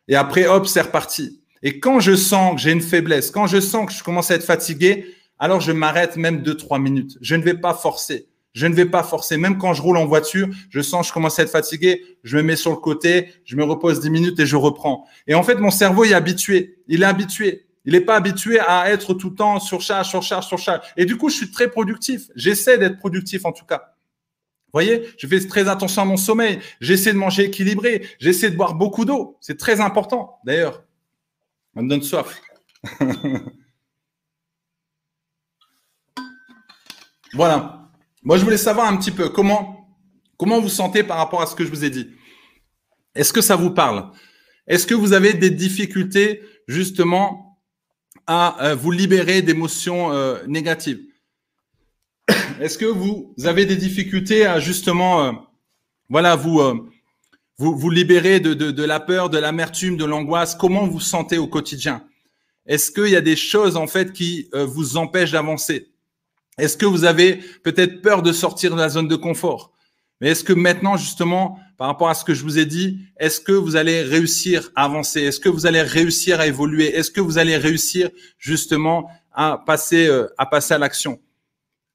Et après, hop, c'est reparti. Et quand je sens que j'ai une faiblesse, quand je sens que je commence à être fatigué, alors je m'arrête même 2-3 minutes. Je ne vais pas forcer. Je ne vais pas forcer. Même quand je roule en voiture, je sens que je commence à être fatigué, je me mets sur le côté, je me repose 10 minutes et je reprends. Et en fait, mon cerveau est habitué. Il est habitué. Il n'est pas habitué à être tout le temps sur charge, sur charge, sur charge. Et du coup, je suis très productif. J'essaie d'être productif en tout cas. Vous voyez, je fais très attention à mon sommeil. J'essaie de manger équilibré. J'essaie de boire beaucoup d'eau. C'est très important, d'ailleurs. On me donne soif. voilà. Moi, je voulais savoir un petit peu comment vous sentez par rapport à ce que je vous ai dit. Est-ce que ça vous parle? Est-ce que vous avez des difficultés justement à euh, vous libérer d'émotions euh, négatives. Est-ce que vous avez des difficultés à justement, euh, voilà, vous, vous, vous libérer de, de, de la peur, de l'amertume, de l'angoisse? Comment vous sentez au quotidien? Est-ce qu'il y a des choses en fait qui vous empêchent d'avancer? Est-ce que vous avez peut-être peur de sortir de la zone de confort? Mais est-ce que maintenant, justement, par rapport à ce que je vous ai dit, est-ce que vous allez réussir à avancer? Est-ce que vous allez réussir à évoluer? Est-ce que vous allez réussir justement à passer, euh, à passer à l'action?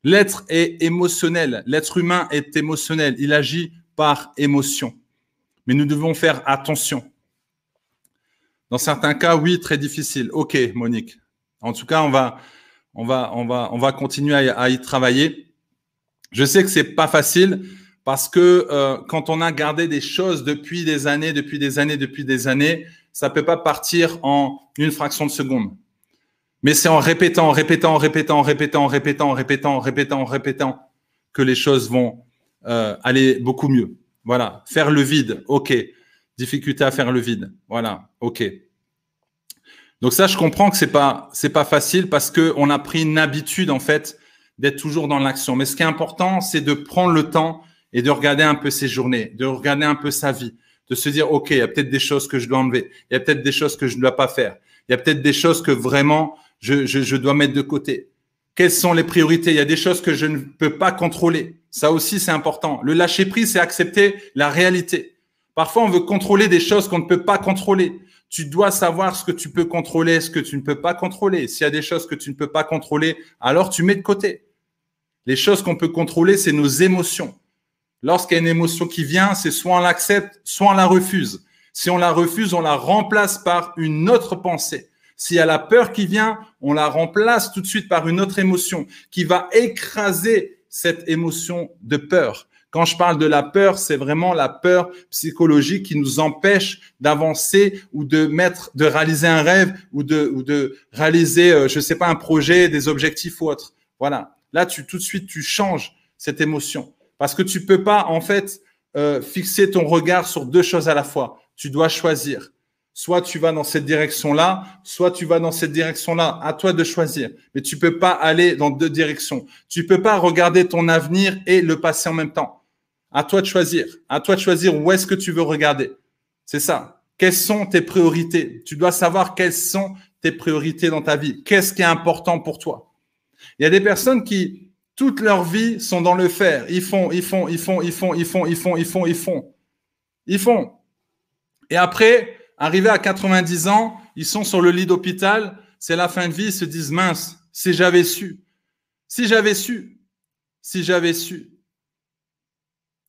L'être est émotionnel. L'être humain est émotionnel. Il agit par émotion. Mais nous devons faire attention. Dans certains cas, oui, très difficile. Ok, Monique. En tout cas, on va, on va, on va, on va continuer à, à y travailler. Je sais que c'est pas facile. Parce que euh, quand on a gardé des choses depuis des années, depuis des années, depuis des années, ça peut pas partir en une fraction de seconde. Mais c'est en répétant, répétant, répétant, répétant, répétant, répétant, répétant, répétant que les choses vont euh, aller beaucoup mieux. Voilà. Faire le vide, ok. Difficulté à faire le vide, voilà, ok. Donc ça, je comprends que c'est pas c'est pas facile parce que on a pris une habitude en fait d'être toujours dans l'action. Mais ce qui est important, c'est de prendre le temps et de regarder un peu ses journées, de regarder un peu sa vie, de se dire, OK, il y a peut-être des choses que je dois enlever, il y a peut-être des choses que je ne dois pas faire, il y a peut-être des choses que vraiment je, je, je dois mettre de côté. Quelles sont les priorités? Il y a des choses que je ne peux pas contrôler. Ça aussi, c'est important. Le lâcher prise, c'est accepter la réalité. Parfois, on veut contrôler des choses qu'on ne peut pas contrôler. Tu dois savoir ce que tu peux contrôler, ce que tu ne peux pas contrôler. S'il y a des choses que tu ne peux pas contrôler, alors tu mets de côté. Les choses qu'on peut contrôler, c'est nos émotions. Lorsqu'il y a une émotion qui vient, c'est soit on l'accepte, soit on la refuse. Si on la refuse, on la remplace par une autre pensée. S'il y a la peur qui vient, on la remplace tout de suite par une autre émotion qui va écraser cette émotion de peur. Quand je parle de la peur, c'est vraiment la peur psychologique qui nous empêche d'avancer ou de mettre, de réaliser un rêve ou de, réaliser, euh, je sais pas, un projet, des objectifs ou autre. Voilà. Là, tu, tout de suite, tu changes cette émotion. Parce que tu peux pas, en fait, euh, fixer ton regard sur deux choses à la fois. Tu dois choisir. Soit tu vas dans cette direction-là, soit tu vas dans cette direction-là. À toi de choisir. Mais tu peux pas aller dans deux directions. Tu peux pas regarder ton avenir et le passé en même temps. À toi de choisir. À toi de choisir où est-ce que tu veux regarder. C'est ça. Quelles sont tes priorités? Tu dois savoir quelles sont tes priorités dans ta vie Qu'est-ce qui est important pour toi? Il y a des personnes qui, toute leur vie, sont dans le faire. Ils font, ils font, ils font, ils font, ils font, ils font, ils font, ils font. Ils font. Et après, arrivé à 90 ans, ils sont sur le lit d'hôpital, c'est la fin de vie, ils se disent mince, si j'avais su, si j'avais su, si j'avais su.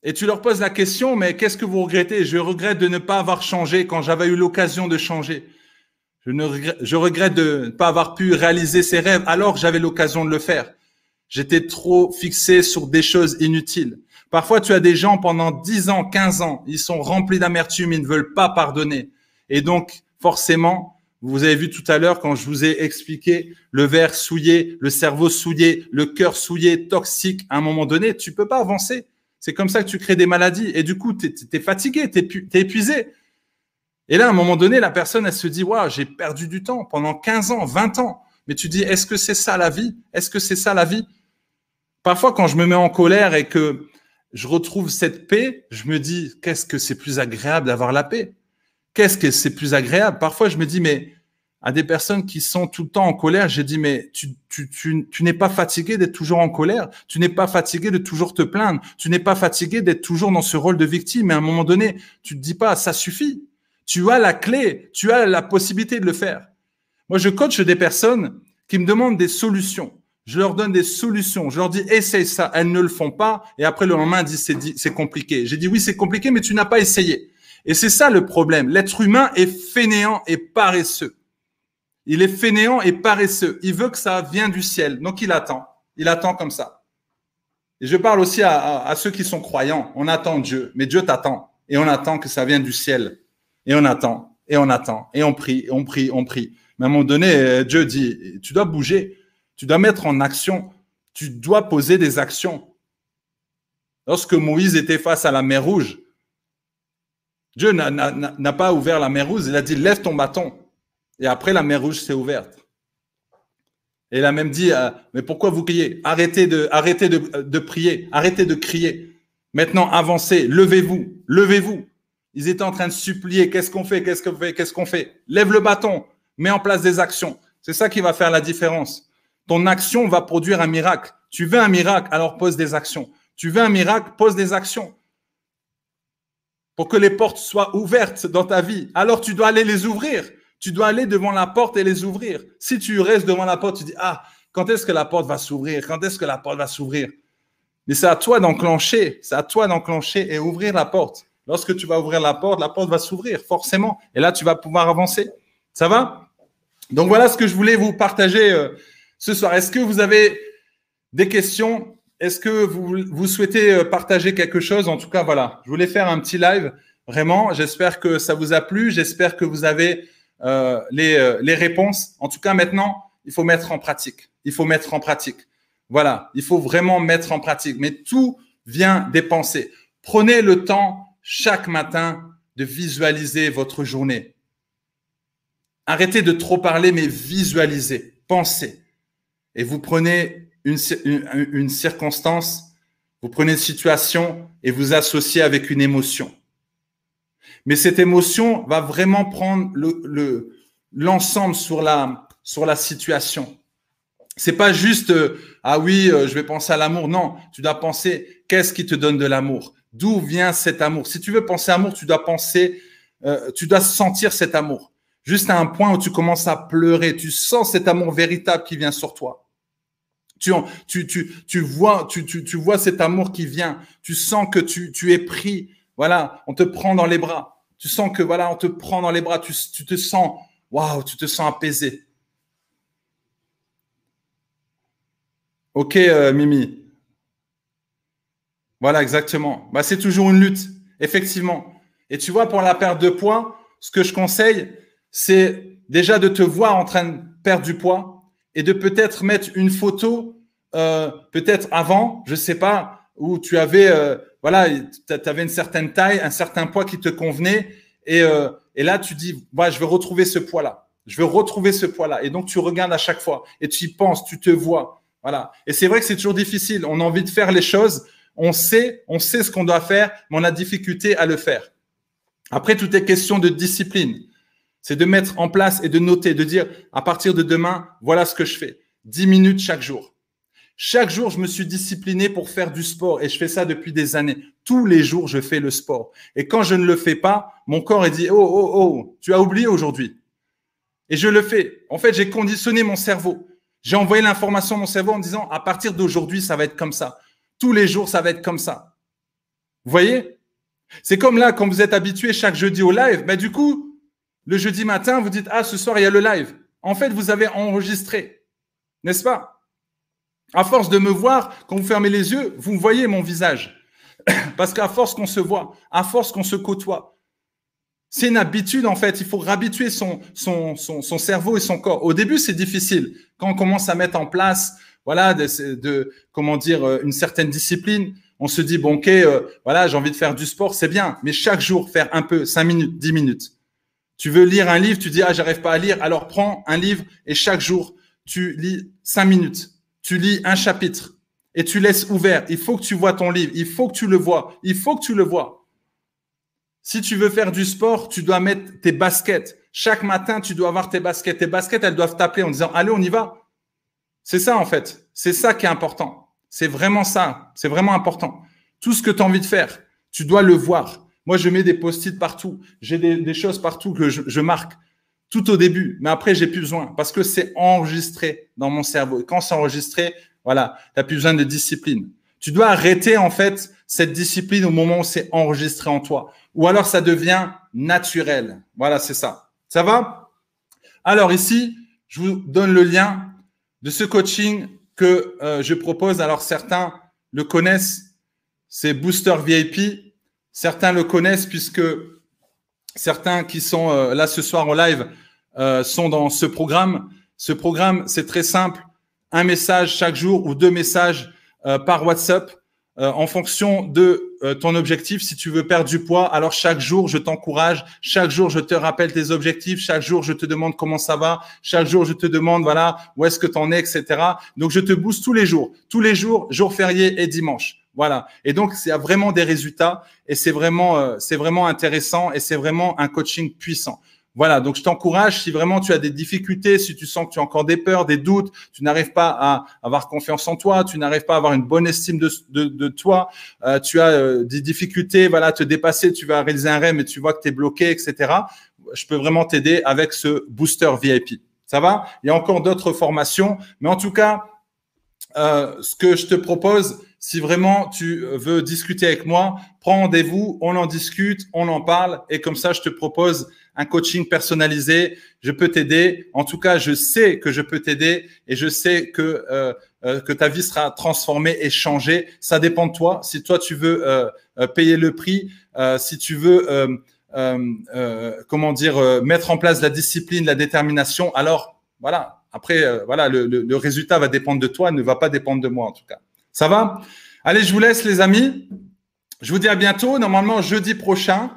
Et tu leur poses la question, mais qu'est-ce que vous regrettez? Je regrette de ne pas avoir changé quand j'avais eu l'occasion de changer. Je, regrette, je regrette de ne pas avoir pu réaliser ces rêves alors que j'avais l'occasion de le faire. J'étais trop fixé sur des choses inutiles. Parfois, tu as des gens pendant 10 ans, 15 ans, ils sont remplis d'amertume, ils ne veulent pas pardonner. Et donc, forcément, vous avez vu tout à l'heure quand je vous ai expliqué le verre souillé, le cerveau souillé, le cœur souillé, toxique, à un moment donné, tu peux pas avancer. C'est comme ça que tu crées des maladies. Et du coup, tu es, fatigué, tu es, épuisé. Et là, à un moment donné, la personne, elle se dit, waouh, j'ai perdu du temps pendant 15 ans, 20 ans. Mais tu dis, est-ce que c'est ça la vie? Est-ce que c'est ça la vie? Parfois, quand je me mets en colère et que je retrouve cette paix, je me dis, qu'est-ce que c'est plus agréable d'avoir la paix? Qu'est-ce que c'est plus agréable? Parfois, je me dis, mais à des personnes qui sont tout le temps en colère, j'ai dit, mais tu, n'es pas fatigué d'être toujours en colère, tu n'es pas fatigué de toujours te plaindre, tu n'es pas fatigué d'être toujours dans ce rôle de victime? Et à un moment donné, tu te dis pas, ça suffit. Tu as la clé, tu as la possibilité de le faire. Moi, je coach des personnes qui me demandent des solutions. Je leur donne des solutions. Je leur dis, essaye ça. Elles ne le font pas. Et après, le lendemain, disent, c'est compliqué. J'ai dit, oui, c'est compliqué, mais tu n'as pas essayé. Et c'est ça le problème. L'être humain est fainéant et paresseux. Il est fainéant et paresseux. Il veut que ça vienne du ciel. Donc, il attend. Il attend comme ça. Et je parle aussi à, ceux qui sont croyants. On attend Dieu, mais Dieu t'attend. Et on attend que ça vienne du ciel. Et on attend, et on attend, et on prie, on prie, on prie. Mais à un moment donné, Dieu dit, tu dois bouger. Tu dois mettre en action. Tu dois poser des actions. Lorsque Moïse était face à la mer Rouge, Dieu n'a pas ouvert la mer Rouge. Il a dit, lève ton bâton. Et après, la mer Rouge s'est ouverte. Et il a même dit, euh, mais pourquoi vous criez? Arrêtez de, arrêtez de, de prier, arrêtez de crier. Maintenant, avancez, levez-vous, levez-vous. Ils étaient en train de supplier, qu'est-ce qu'on fait, qu'est-ce qu'on fait, qu'est-ce qu'on fait? Lève le bâton, mets en place des actions. C'est ça qui va faire la différence. Ton action va produire un miracle. Tu veux un miracle, alors pose des actions. Tu veux un miracle, pose des actions. Pour que les portes soient ouvertes dans ta vie, alors tu dois aller les ouvrir. Tu dois aller devant la porte et les ouvrir. Si tu restes devant la porte, tu dis, ah, quand est-ce que la porte va s'ouvrir? Quand est-ce que la porte va s'ouvrir? Mais c'est à toi d'enclencher, c'est à toi d'enclencher et ouvrir la porte. Lorsque tu vas ouvrir la porte, la porte va s'ouvrir, forcément. Et là, tu vas pouvoir avancer. Ça va? Donc voilà ce que je voulais vous partager. Ce soir. Est-ce que vous avez des questions? Est-ce que vous, vous souhaitez euh, partager quelque chose? En tout cas, voilà, je voulais faire un petit live. Vraiment, j'espère que ça vous a plu. J'espère que vous avez euh, les, euh, les réponses. En tout cas, maintenant, il faut mettre en pratique. Il faut mettre en pratique. Voilà, il faut vraiment mettre en pratique. Mais tout vient des pensées. Prenez le temps chaque matin de visualiser votre journée. Arrêtez de trop parler, mais visualisez, pensez et vous prenez une, une, circonstance, vous prenez une situation et vous associez avec une émotion. Mais cette émotion va vraiment prendre le, l'ensemble sur la, sur la situation. C'est pas juste euh, ah oui, euh, je vais penser à l'amour. Non, tu dois penser qu'est-ce qui te donne de l'amour? D'où vient cet amour? Si tu veux penser amour, tu dois penser, euh, tu dois sentir cet amour. Juste à un point où tu commences à pleurer, tu sens cet amour véritable qui vient sur toi. Tu, vois, cet amour qui vient. Tu sens que tu, es pris. Voilà, on te prend dans les bras. Tu sens que voilà, on te prend dans les bras. Tu, tu te sens, waouh, tu te sens apaisé. Ok, euh, Mimi. Voilà, exactement. Bah, c'est toujours une lutte, effectivement. Et tu vois, pour la perte de poids, ce que je conseille, c'est déjà de te voir en train de perdre du poids et de peut-être mettre une photo, euh, peut-être avant, je sais pas, où tu avais, euh, voilà, avais une certaine taille, un certain poids qui te convenait, et, euh, là tu dis, voilà, je veux retrouver ce poids-là, je veux retrouver ce poids-là, et donc tu regardes à chaque fois, et tu y penses, tu te vois, voilà. Et c'est vrai que c'est toujours difficile, on a envie de faire les choses, on sait, on sait ce qu'on doit faire, mais on a difficulté à le faire. Après, tout est question de discipline. C'est de mettre en place et de noter, de dire à partir de demain, voilà ce que je fais. 10 minutes chaque jour. Chaque jour, je me suis discipliné pour faire du sport et je fais ça depuis des années. Tous les jours, je fais le sport. Et quand je ne le fais pas, mon corps est dit, oh, oh, oh, tu as oublié aujourd'hui. Et je le fais. En fait, j'ai conditionné mon cerveau. J'ai envoyé l'information à mon cerveau en disant, à partir d'aujourd'hui, ça va être comme ça. Tous les jours, ça va être comme ça. Vous voyez? C'est comme là, quand vous êtes habitué chaque jeudi au live, mais du coup, le jeudi matin, vous dites, ah, ce soir, il y a le live. En fait, vous avez enregistré. N'est-ce pas? À force de me voir, quand vous fermez les yeux, vous voyez mon visage. Parce qu'à force qu'on se voit, à force qu'on se côtoie, c'est une habitude en fait. Il faut réhabituer son, cerveau et son corps. Au début, c'est difficile. Quand on commence à mettre en place, voilà, de, comment dire, euh, une certaine discipline, on se dit bon, ok, euh, voilà, j'ai envie de faire du sport, c'est bien. Mais chaque jour, faire un peu, cinq minutes, dix minutes. Tu veux lire un livre, tu dis ah, j'arrive pas à lire. Alors prends un livre et chaque jour, tu lis cinq minutes tu lis un chapitre et tu laisses ouvert. Il faut que tu vois ton livre. Il faut que tu le vois. Il faut que tu le vois. Si tu veux faire du sport, tu dois mettre tes baskets. Chaque matin, tu dois avoir tes baskets. Tes baskets, elles doivent t'appeler en disant, allez, on y va. C'est ça, en fait. C'est ça qui est important. C'est vraiment ça. C'est vraiment important. Tout ce que tu as envie de faire, tu dois le voir. Moi, je mets des post-it partout. J'ai des, choses partout que je marque tout au début, mais après, j'ai plus besoin parce que c'est enregistré dans mon cerveau. Et quand c'est enregistré, voilà, tu n'as plus besoin de discipline. Tu dois arrêter, en fait, cette discipline au moment où c'est enregistré en toi. Ou alors, ça devient naturel. Voilà, c'est ça. Ça va? Alors ici, je vous donne le lien de ce coaching que euh, je propose. Alors, certains le connaissent. C'est Booster VIP. Certains le connaissent puisque Certains qui sont euh, là ce soir en live euh, sont dans ce programme. Ce programme, c'est très simple. Un message chaque jour ou deux messages euh, par WhatsApp en fonction de ton objectif. Si tu veux perdre du poids, alors chaque jour, je t'encourage. Chaque jour, je te rappelle tes objectifs. Chaque jour, je te demande comment ça va. Chaque jour, je te demande, voilà, où est-ce que tu en es, etc. Donc, je te booste tous les jours. Tous les jours, jour férié et dimanche. Voilà. Et donc, c'est vraiment des résultats et c'est vraiment, euh, c'est vraiment intéressant et c'est vraiment un coaching puissant. Voilà. Donc, je t'encourage. Si vraiment tu as des difficultés, si tu sens que tu as encore des peurs, des doutes, tu n'arrives pas à avoir confiance en toi, tu n'arrives pas à avoir une bonne estime de, de, toi, euh, tu as euh, des difficultés, voilà, te dépasser, tu vas réaliser un rêve, mais tu vois que tu es bloqué, etc. Je peux vraiment t'aider avec ce booster VIP. Ça va? Il y a encore d'autres formations, mais en tout cas, euh, ce que je te propose, si vraiment tu veux discuter avec moi, prends rendez-vous, on en discute, on en parle et comme ça, je te propose un coaching personnalisé. Je peux t'aider. En tout cas, je sais que je peux t'aider et je sais que euh, euh, que ta vie sera transformée et changée. Ça dépend de toi. Si toi tu veux euh, payer le prix, si tu veux comment dire mettre en place la discipline, la détermination, alors voilà. Après, voilà, le, le résultat va dépendre de toi, ne va pas dépendre de moi en tout cas. Ça va? Allez, je vous laisse les amis. Je vous dis à bientôt, normalement jeudi prochain.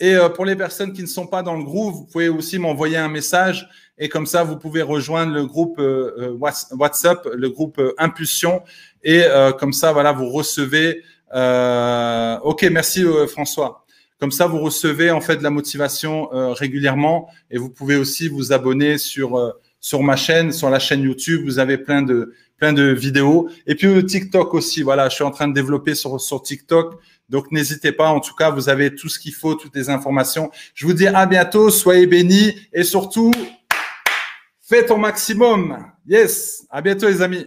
Et euh, pour les personnes qui ne sont pas dans le groupe, vous pouvez aussi m'envoyer un message et comme ça, vous pouvez rejoindre le groupe euh, euh, WhatsApp, le groupe Impulsion. Et comme ça, voilà, vous recevez. ok, merci François. Comme ça, vous recevez en fait de la motivation régulièrement et vous pouvez aussi vous abonner sur sur ma chaîne, sur la chaîne YouTube. Vous avez plein de plein de vidéos. Et puis TikTok aussi, voilà, je suis en train de développer sur, sur TikTok. Donc n'hésitez pas, en tout cas, vous avez tout ce qu'il faut, toutes les informations. Je vous dis à bientôt, soyez bénis et surtout, faites ton maximum. Yes, à bientôt les amis.